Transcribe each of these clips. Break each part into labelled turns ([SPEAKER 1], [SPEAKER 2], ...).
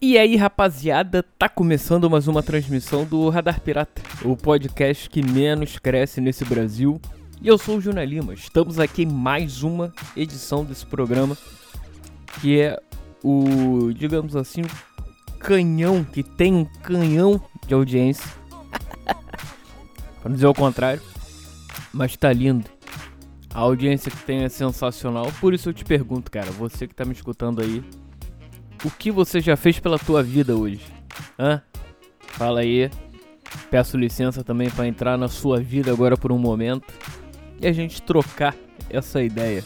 [SPEAKER 1] E aí, rapaziada, tá começando mais uma transmissão do Radar Pirata, o podcast que menos cresce nesse Brasil. E eu sou o Júnior Lima. Estamos aqui em mais uma edição desse programa, que é o, digamos assim, canhão que tem um canhão de audiência. Não dizer o contrário, mas tá lindo. A audiência que tem é sensacional. Por isso eu te pergunto, cara, você que tá me escutando aí, o que você já fez pela tua vida hoje? Hã? Fala aí. Peço licença também para entrar na sua vida agora por um momento e a gente trocar essa ideia.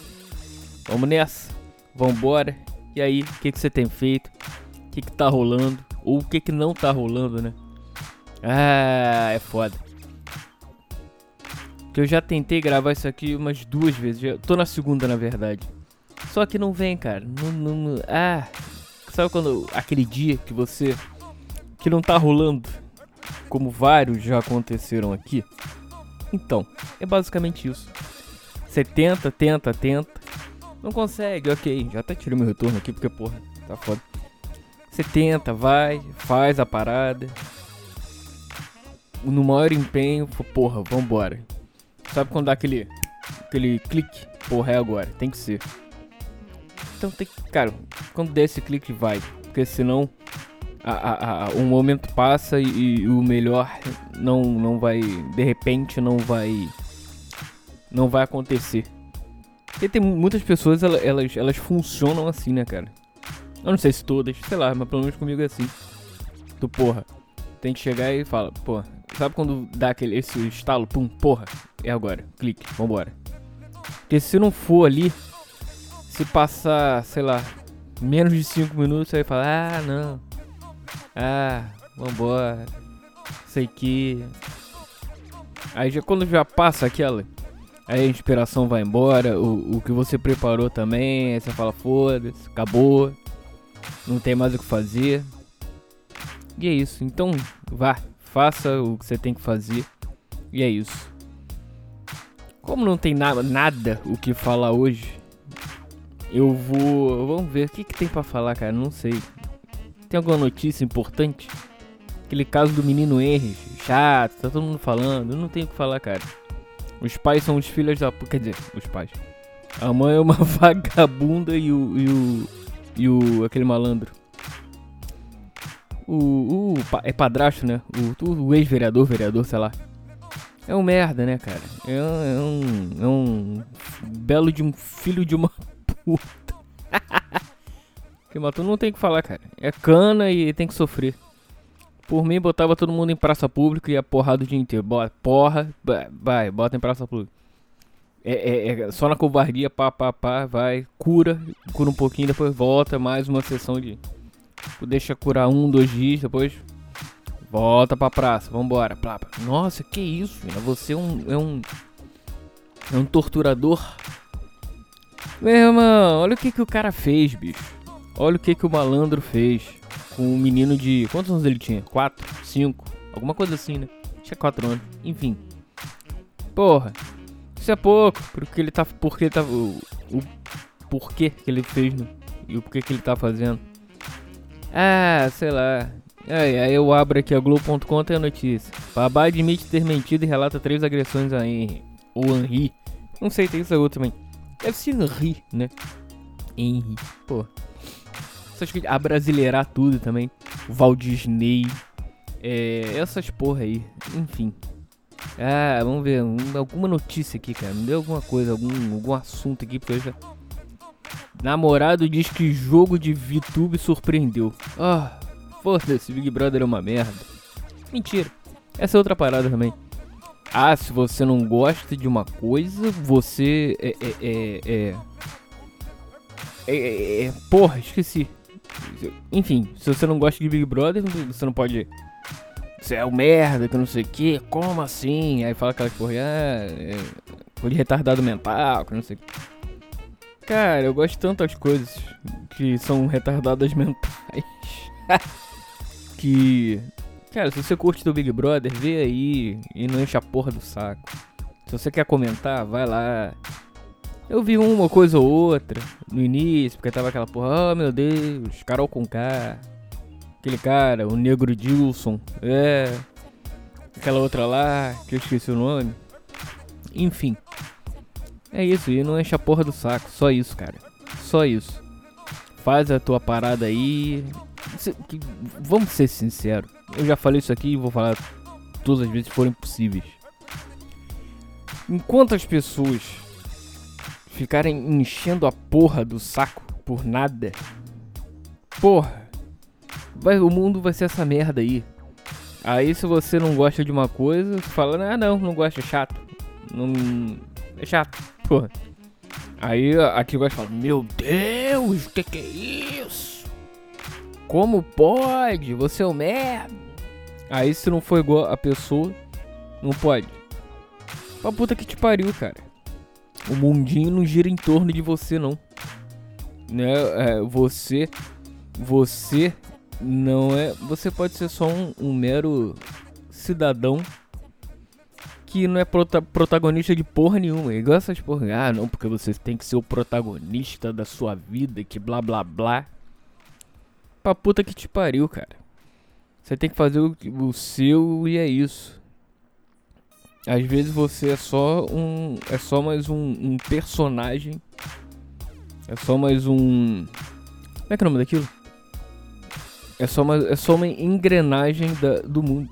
[SPEAKER 1] Vamos nessa? Vambora? E aí, o que, que você tem feito? O que, que tá rolando? Ou o que, que não tá rolando, né? Ah, é foda. Que eu já tentei gravar isso aqui umas duas vezes. Já tô na segunda, na verdade. Só que não vem, cara. Não, não, ah, Sabe quando aquele dia que você que não tá rolando, como vários já aconteceram aqui? Então, é basicamente isso. Você tenta, tenta, tenta, não consegue, ok. Já até tirei meu retorno aqui porque, porra, tá foda. Você tenta, vai, faz a parada. No maior empenho, porra, vambora. Sabe quando dá aquele, aquele clique? Porra, é agora, tem que ser. Então tem que. Cara, quando der esse clique, vai. Porque senão a, a, a, o momento passa e, e, o melhor não, não vai. De repente não vai. Não vai acontecer. Porque tem muitas pessoas, elas, elas, funcionam assim, né, cara? Eu não sei se todas, sei lá, mas pelo menos comigo é assim. Tu, porra, tem que chegar e fala, porra, sabe quando dá aquele esse estalo, pum, porra, é agora, clique, vambora. Porque se não for ali, se passar, sei lá, menos de 5 minutos, você vai falar, ah, não. Ah, vambora. Sei que. Aí já quando já passa aquela. Aí a inspiração vai embora, o, o que você preparou também, aí você fala, foda-se, acabou. Não tem mais o que fazer. E é isso. Então, vá, faça o que você tem que fazer. E é isso. Como não tem nada, nada o que falar hoje, eu vou. Vamos ver o que, que tem para falar, cara. Não sei. Tem alguma notícia importante? Aquele caso do menino Henry, chato, tá todo mundo falando. Eu não tenho o que falar, cara. Os pais são os filhos da. Quer dizer, os pais. A mãe é uma vagabunda e o. E o. E o. aquele malandro. O. o é padrasto, né? O, o ex-vereador, vereador, sei lá. É um merda, né, cara? É, é um. É um. Belo de um filho de uma puta. que matou não tem o que falar, cara. É cana e tem que sofrer. Por mim, botava todo mundo em praça pública e a porrada o dia inteiro. Bota, porra, vai, bota em praça pública. É, é, é, só na covardia, pá, pá, pá, vai, cura, cura um pouquinho, depois volta, mais uma sessão de. Deixa curar um, dois dias, depois volta pra praça, vambora. Plá, plá. Nossa, que isso? Você é um, é um. É um torturador meu irmão, olha o que, que o cara fez, bicho. Olha o que, que o malandro fez com um menino de. Quantos anos ele tinha? 4? 5? Alguma coisa assim, né? Tinha 4 anos. Enfim. Porra. Isso é pouco. Porque ele tá. Porque ele tá. O, o porquê que ele fez, né? E o porquê que ele tá fazendo. Ah, sei lá. Aí, aí eu abro aqui a Globo.com tem a notícia. Babá admite ter mentido e relata três agressões a Henry. Ou Henry. Não sei, tem isso outro também. Deve ser Henry, né? Henry. Pô. Essas coisas. A brasileirar tudo também. Walt Disney. É, essas porra aí. Enfim. Ah, vamos ver. Um, alguma notícia aqui, cara. Me deu alguma coisa, algum, algum assunto aqui, porque eu já. Namorado diz que jogo de VTube surpreendeu. Ah, foda-se, Big Brother é uma merda. Mentira. Essa é outra parada também. Ah, se você não gosta de uma coisa, você é. É. É. é, é, é, é porra, esqueci. Enfim, se você não gosta de Big Brother, você não pode. Você é o merda, que não sei o que, como assim? Aí fala aquela porra, ah, é, de retardado mental, que não sei o que. Cara, eu gosto de tantas coisas que são retardadas mentais. que Cara, se você curte do Big Brother, vê aí e não enche a porra do saco. Se você quer comentar, vai lá. Eu vi uma coisa ou outra no início, porque tava aquela porra, oh meu Deus, Carol com K. Aquele cara, o Negro Dilson. É. Aquela outra lá, que eu esqueci o nome. Enfim. É isso, e não enche a porra do saco. Só isso, cara. Só isso. Faz a tua parada aí. Vamos ser sinceros. Eu já falei isso aqui e vou falar todas as vezes que forem possíveis. Enquanto as pessoas ficarem enchendo a porra do saco por nada, porra, vai, o mundo vai ser essa merda aí. Aí se você não gosta de uma coisa, você fala, ah não, não gosto, é chato. Não. É chato, porra. Aí aqui gosta fala, meu Deus, que que é isso? Como pode? Você é o merda. Aí se não for igual a pessoa, não pode. Pra puta que te pariu, cara. O mundinho não gira em torno de você, não. Né? É, você. Você não é. Você pode ser só um, um mero cidadão que não é prota protagonista de porra nenhuma. Igual essas porra. Ah, não, porque você tem que ser o protagonista da sua vida, que blá blá blá. Pra puta que te pariu, cara. Você tem que fazer o, o seu e é isso. Às vezes você é só um. É só mais um, um personagem. É só mais um. Como é que é o nome daquilo? É só uma, é só uma engrenagem da, do mundo.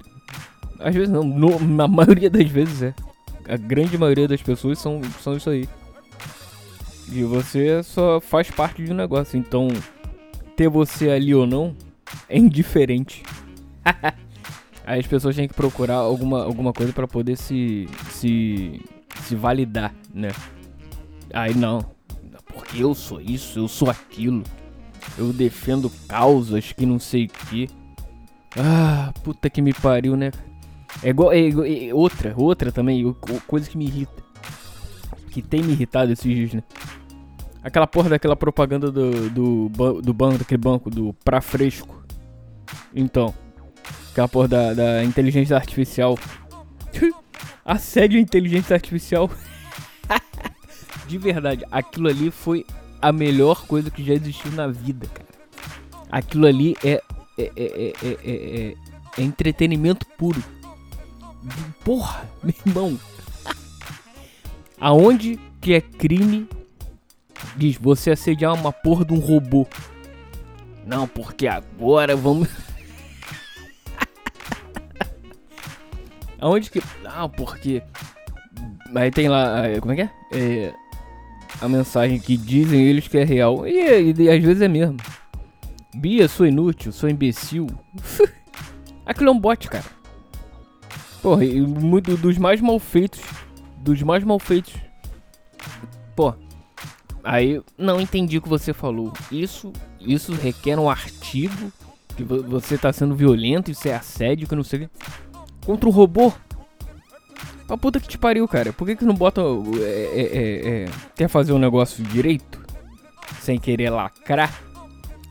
[SPEAKER 1] Às vezes não, no, na maioria das vezes é. A grande maioria das pessoas são, são isso aí. E você só faz parte de um negócio. Então, ter você ali ou não é indiferente. Aí as pessoas têm que procurar alguma, alguma coisa para poder se, se, se validar, né? Aí não, porque eu sou isso, eu sou aquilo. Eu defendo causas que não sei o que. Ah, puta que me pariu, né? É igual, é, igual, é outra, outra também, coisa que me irrita. Que tem me irritado esses dias, né? Aquela porra daquela propaganda do, do, do banco, daquele banco, do pra fresco. Então, Aquela porra da, da inteligência artificial. Assédio à inteligência artificial. De verdade, aquilo ali foi a melhor coisa que já existiu na vida, cara. Aquilo ali é, é, é, é, é entretenimento puro. Porra, meu irmão. Aonde que é crime diz você assediar uma porra de um robô? Não, porque agora vamos. Aonde que. Ah, porque. Aí tem lá. Como é que é? é a mensagem que dizem eles que é real. E, e, e às vezes é mesmo. Bia, sou inútil, sou imbecil. Aquilo é um bot, cara. Porra, e muito dos mais mal feitos. Dos mais mal feitos. Aí, não entendi o que você falou. Isso, isso requer um artigo que você tá sendo violento, isso é assédio, que não sei o que contra o robô. Pra puta que te pariu, cara. Por que que não bota. É, é, é, é, quer fazer um negócio direito? Sem querer lacrar?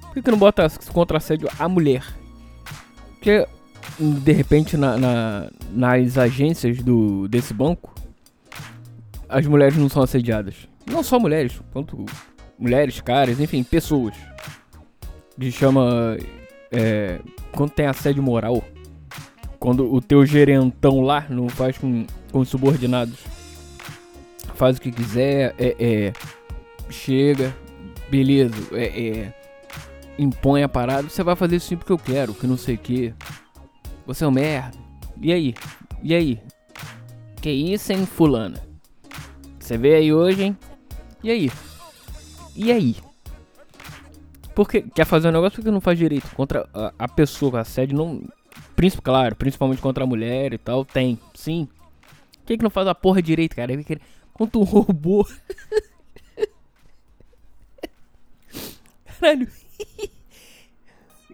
[SPEAKER 1] Por que que não bota contra assédio a mulher? Porque, de repente, na, na, nas agências do, desse banco, as mulheres não são assediadas. Não só mulheres, quanto mulheres, caras, enfim, pessoas. Que chama. É, quando tem assédio moral. Quando o teu gerentão lá não faz com, com os subordinados. Faz o que quiser, é, é chega, beleza, é, é, impõe a parada, você vai fazer isso porque eu quero, que não sei o que. Você é um merda. E aí? E aí? Que isso, hein, fulana? Você veio aí hoje, hein? E aí? E aí? Porque quer fazer um negócio porque não faz direito. Contra a, a pessoa, a sede não. Príncipe, claro, principalmente contra a mulher e tal, tem, sim. Por que, que não faz a porra direito, cara? Contra um robô. Caralho.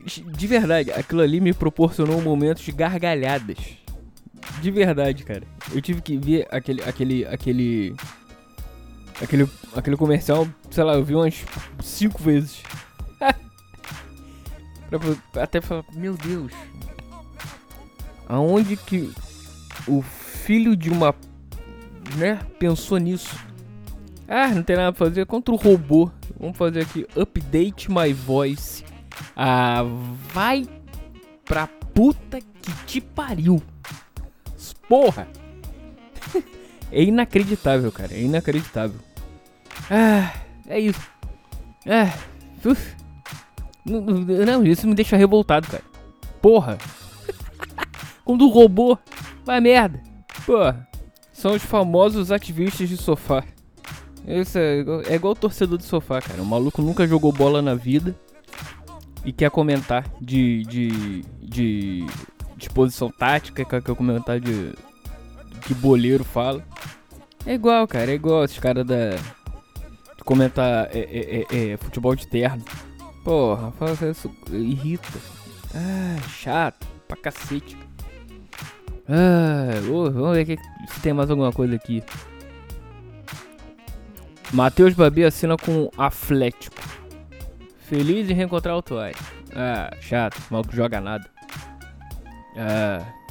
[SPEAKER 1] De verdade, aquilo ali me proporcionou momentos de gargalhadas. De verdade, cara. Eu tive que ver aquele. aquele. aquele. Aquele, aquele comercial, sei lá, eu vi umas cinco vezes. até falar, meu Deus, Aonde que o filho de uma, né, pensou nisso? Ah, não tem nada pra fazer contra o robô. Vamos fazer aqui update my voice. Ah, vai pra puta que te pariu. Porra! é inacreditável, cara. É inacreditável. Ah, é isso. Ah, uf. Não, isso me deixa revoltado, cara. Porra. Quando o robô vai merda. Porra. São os famosos ativistas de sofá. Isso é, é igual o torcedor de sofá, cara. O maluco nunca jogou bola na vida e quer comentar de, de, de, de posição tática, quer comentar de que boleiro fala. É igual, cara. É igual esses caras da. Comentar é, é, é, é, futebol de terno. Porra, fala isso irrita. Ah, chato pra cacete. Ah, vamos ver se tem mais alguma coisa aqui. Matheus Babi assina com Atlético. Feliz em reencontrar o Toy. Ah, chato, mal que joga nada. Ah.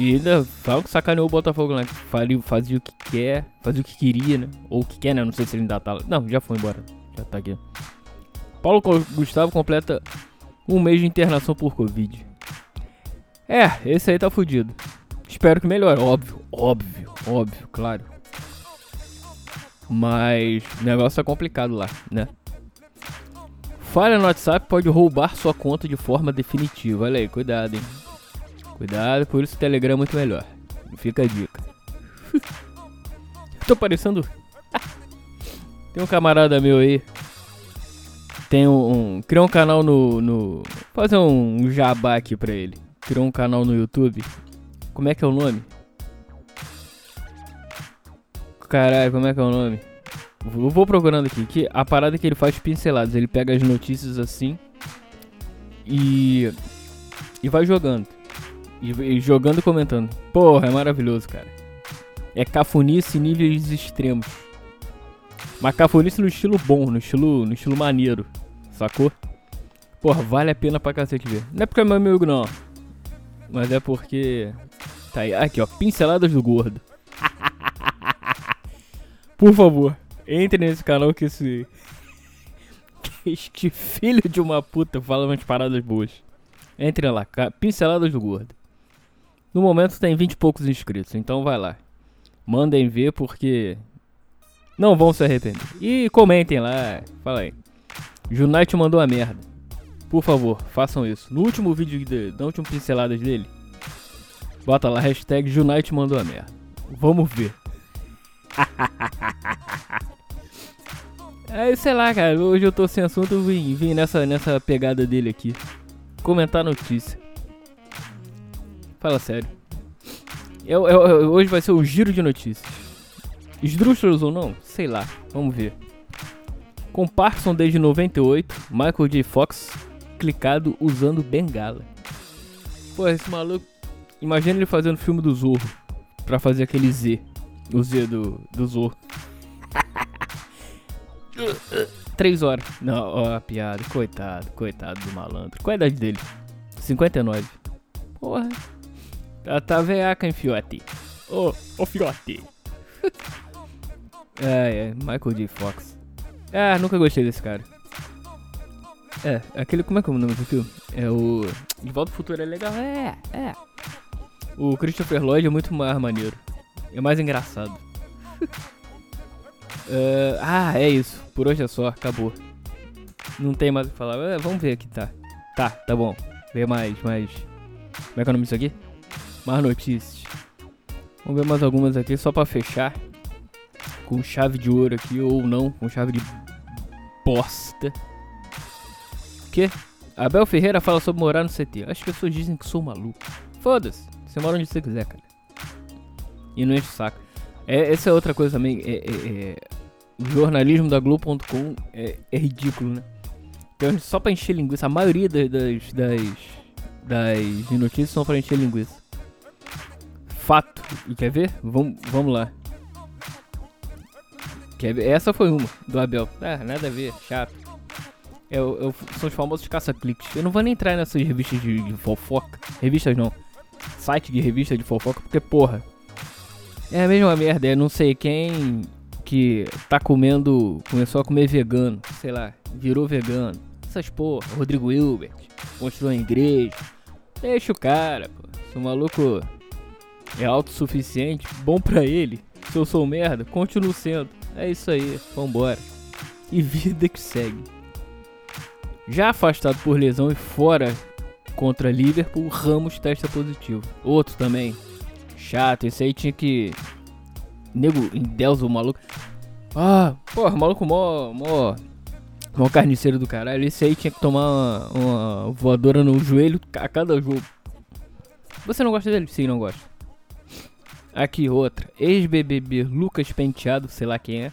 [SPEAKER 1] E ainda fala que sacaneou o Botafogo lá. Fazia, fazia o que quer, fazia o que queria, né? Ou o que quer, né? Não sei se ele ainda tá lá. Não, já foi embora. Já tá aqui. Paulo Gustavo completa um mês de internação por Covid. É, esse aí tá fudido. Espero que melhore, óbvio, óbvio, óbvio, claro. Mas o negócio tá complicado lá, né? Falha no WhatsApp pode roubar sua conta de forma definitiva. Olha aí, cuidado, hein? Cuidado, por isso o Telegram é muito melhor. Fica a dica. Tô parecendo. Tem um camarada meu aí tem um, um. Criou um canal no. no fazer um jabá aqui pra ele. Criou um canal no YouTube. Como é que é o nome? Caralho, como é que é o nome? Eu vou procurando aqui. Que a parada que ele faz pinceladas. Ele pega as notícias assim. E. E vai jogando. E, jogando e comentando. Porra, é maravilhoso, cara. É cafunice níveis extremos. Mas cafonice no estilo bom, no estilo, no estilo maneiro. Sacou? Porra, vale a pena pra cacete ver. Não é porque é meu amigo, não. Mas é porque. Tá aí. Aqui, ó. Pinceladas do gordo. Por favor, entre nesse canal que esse. Que este filho de uma puta fala umas paradas boas. Entre lá, Pinceladas do Gordo. No momento tem 20 e poucos inscritos, então vai lá. Mandem ver porque não vão se arrepender. E comentem lá. Fala aí. Junite mandou a merda. Por favor, façam isso. No último vídeo, de, na última pinceladas dele, bota lá hashtag Junite mandou a merda. Vamos ver. é, sei lá, cara. Hoje eu tô sem assunto, eu vim, vim nessa, nessa pegada dele aqui. Comentar notícia. Fala sério. Eu, eu, eu, hoje vai ser o giro de notícias. Esdrúxulos ou não? Sei lá, vamos ver. Com Parkinson desde 98, Michael J. Fox clicado usando bengala. Pô, esse maluco. Imagina ele fazendo filme do Zorro. Pra fazer aquele Z. O Z do, do Zorro. Três horas. Não, ó, a piada. Coitado, coitado do malandro. Qual a idade dele? 59. Porra. Tá, tá veaca, hein, fiote? Ô, oh, ô, oh, fiote. É, é, Michael J. Fox. Ah, nunca gostei desse cara. É, aquele. Como é que é o nome do filme? É o. De Volta ao Futuro é legal? É, é. O Christopher Lloyd é muito mais maneiro. É mais engraçado. uh, ah, é isso. Por hoje é só, acabou. Não tem mais o que falar. Uh, vamos ver aqui, tá. Tá, tá bom. Ver mais, mais. Como é que é o nome disso aqui? Mais notícias. Vamos ver mais algumas aqui só pra fechar com chave de ouro aqui, ou não, com chave de bosta. Que? Abel Ferreira fala sobre morar no CT. As pessoas dizem que sou maluco. Foda-se, você mora onde você quiser, cara. E não enche o saco. É, essa é outra coisa também. É, é, é, o jornalismo da Globo.com é, é, ridículo, né? Então, só pra encher linguiça. A maioria das, das, das notícias são pra encher linguiça. Fato. E quer ver? Vamos, vamos lá. Essa foi uma, do Abel. Ah, nada a ver, chato. Eu, eu, são os famosos caça-cliques. Eu não vou nem entrar nessas revistas de, de, fofoca. Revistas não. Site de revista de fofoca, porque porra. É a mesma merda, é não sei quem que tá comendo. Começou a comer vegano. Sei lá, virou vegano. Essas porra. Rodrigo Hilbert. Construiu uma igreja. Deixa o cara, pô. Se o maluco é autossuficiente, bom pra ele. Se eu sou merda, continuo sendo. É isso aí, vambora. E vida que segue. Já afastado por lesão e fora contra Liverpool, Ramos testa positivo. Outro também. Chato, esse aí tinha que. Nego, em Deus, o maluco. Ah, porra, maluco mó, mó. Mó carniceiro do caralho. Esse aí tinha que tomar uma, uma voadora no joelho a cada jogo. Você não gosta dele? Sim, não gosta. Aqui outra. Ex-BBB Lucas Penteado, sei lá quem é,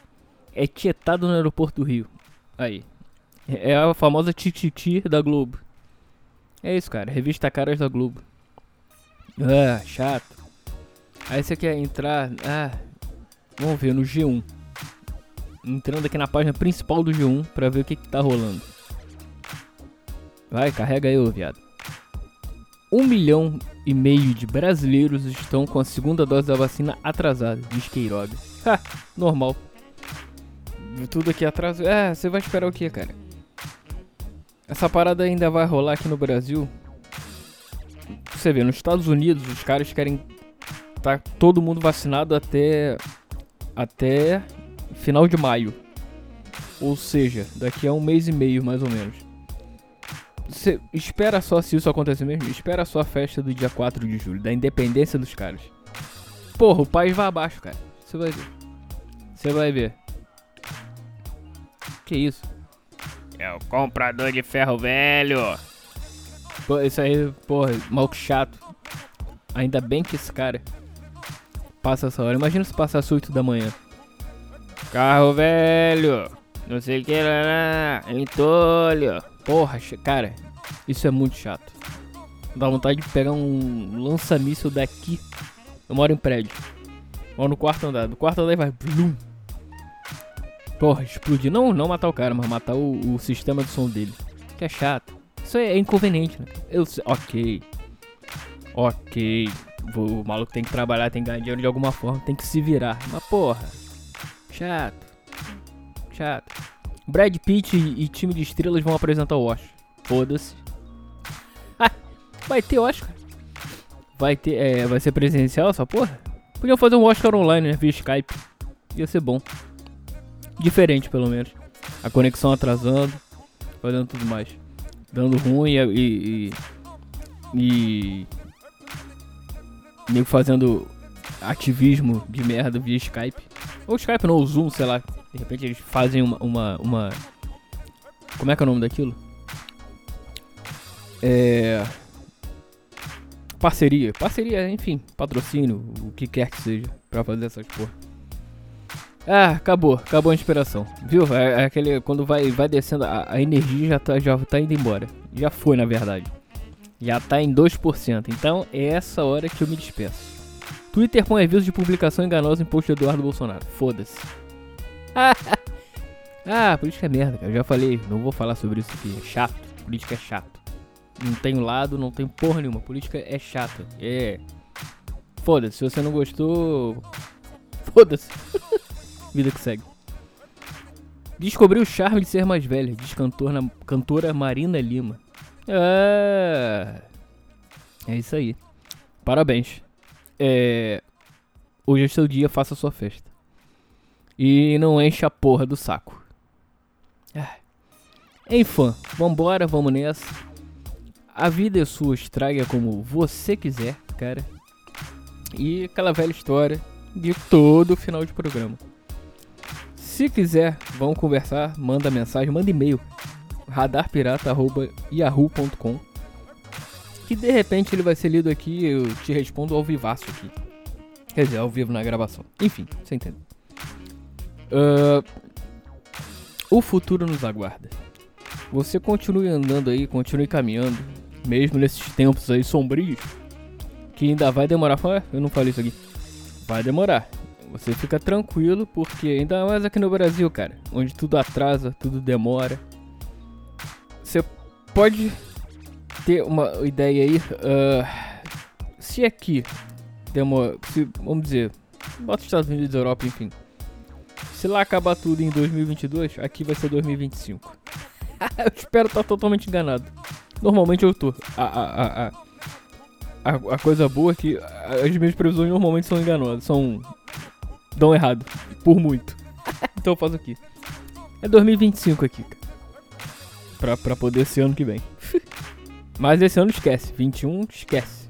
[SPEAKER 1] é tietado no aeroporto do Rio. Aí. É a famosa Tititi da Globo. É isso, cara. Revista Caras da Globo. Ah, chato. Aí você quer entrar. Ah, vamos ver no G1. Entrando aqui na página principal do G1 pra ver o que, que tá rolando. Vai, carrega aí, ô viado. Um milhão e meio de brasileiros estão com a segunda dose da vacina atrasada, diz Queiroga. Ha, normal. Tudo aqui atrás. É, você vai esperar o que, cara? Essa parada ainda vai rolar aqui no Brasil. Você vê, nos Estados Unidos os caras querem tá todo mundo vacinado até até final de maio. Ou seja, daqui a um mês e meio mais ou menos. Espera só se isso acontecer mesmo, espera só a festa do dia 4 de julho, da independência dos caras. Porra, o país vai abaixo, cara. Você vai ver. Você vai ver. Que isso? É o comprador de ferro velho. Pô, isso aí, porra, mal chato. Ainda bem que esse cara passa essa hora. Imagina se passasse 8 da manhã. Carro velho. Não sei o que lá, entolho. Porra, cara, isso é muito chato. Dá vontade de pegar um lança-míssil daqui. Eu moro em prédio. Moro no quarto andar. Do quarto andar vai. Blum. Porra, explodir. Não, não matar o cara, mas matar o, o sistema de som dele. Que é chato. Isso é inconveniente, né? Eu sei. Ok. Ok. O maluco tem que trabalhar, tem que ganhar dinheiro de alguma forma, tem que se virar. Mas porra. Chato. Chato. Brad Pitt e, e time de estrelas vão apresentar o Oscar. Foda-se. vai ter Oscar. Vai ter. É, vai ser presencial essa porra? Podiam fazer um Oscar online, né? Via Skype. Ia ser bom diferente pelo menos. A conexão atrasando, fazendo tudo mais. Dando ruim e. e, e, e fazendo ativismo de merda via Skype. Ou Skype não, o Zoom, sei lá. De repente eles fazem uma, uma, uma. Como é que é o nome daquilo? É. Parceria. Parceria, enfim, patrocínio, o que quer que seja, pra fazer essas porra. Ah, acabou, acabou a inspiração. Viu? É, é aquele. Quando vai, vai descendo, a, a, energia já tá, já tá indo embora. Já foi, na verdade. Já tá em 2%. Então é essa hora que eu me despeço. Twitter põe aviso de publicação enganosa em post de Eduardo Bolsonaro. Foda-se. ah, política é merda, cara. Eu já falei, não vou falar sobre isso aqui. É chato. Política é chato. Não tenho lado, não tenho porra nenhuma. Política é chata. É. Foda-se, se você não gostou. Foda-se. Vida que segue. Descobriu o charme de ser mais velha, diz cantora, cantora Marina Lima. É. É isso aí. Parabéns. É. Hoje é seu dia, faça sua festa. E não enche a porra do saco. É. Enfim, vambora, vamos nessa. A vida é sua, estraga como você quiser, cara. E aquela velha história de todo final de programa. Se quiser, vamos conversar, manda mensagem, manda e-mail. radarpirata.yahoo.com Que de repente ele vai ser lido aqui eu te respondo ao vivaço aqui. Quer dizer, ao vivo na gravação. Enfim, você entende. Uh, o futuro nos aguarda. Você continue andando aí, continue caminhando, mesmo nesses tempos aí sombrios, que ainda vai demorar. Eu não falei isso aqui. Vai demorar. Você fica tranquilo, porque ainda mais aqui no Brasil, cara, onde tudo atrasa, tudo demora. Você pode ter uma ideia aí. Uh, se aqui demora. Se, vamos dizer, bota os Estados Unidos Europa, enfim. Se lá acabar tudo em 2022, aqui vai ser 2025. eu espero estar totalmente enganado. Normalmente eu tô. Ah, ah, ah. a, a coisa boa é que as minhas previsões normalmente são enganosas, são. dão errado, por muito. então eu faço aqui. É 2025 aqui. Pra, pra poder ser ano que vem. Mas esse ano esquece, 21 esquece.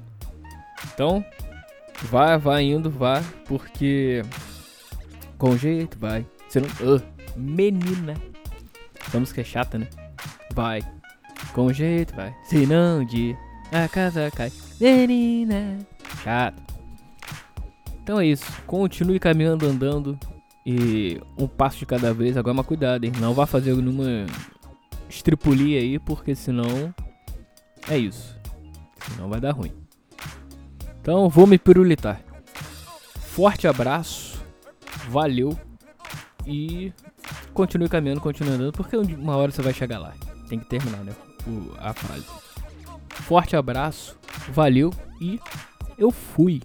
[SPEAKER 1] Então, vai, vai indo, vai, porque. Com jeito, vai. Você não. Uh, menina. Essa música é chata, né? Vai. Com jeito, vai. Se não de a casa cai. Menina. Chato. Então é isso. Continue caminhando, andando. E um passo de cada vez. Agora, mas cuidado, hein? Não vá fazer nenhuma estripulia aí, porque senão. É isso. Senão vai dar ruim. Então vou me pirulitar. Forte abraço. Valeu. E continue caminhando, continue andando, porque uma hora você vai chegar lá. Tem que terminar, né? O, a frase. Forte abraço, valeu e eu fui.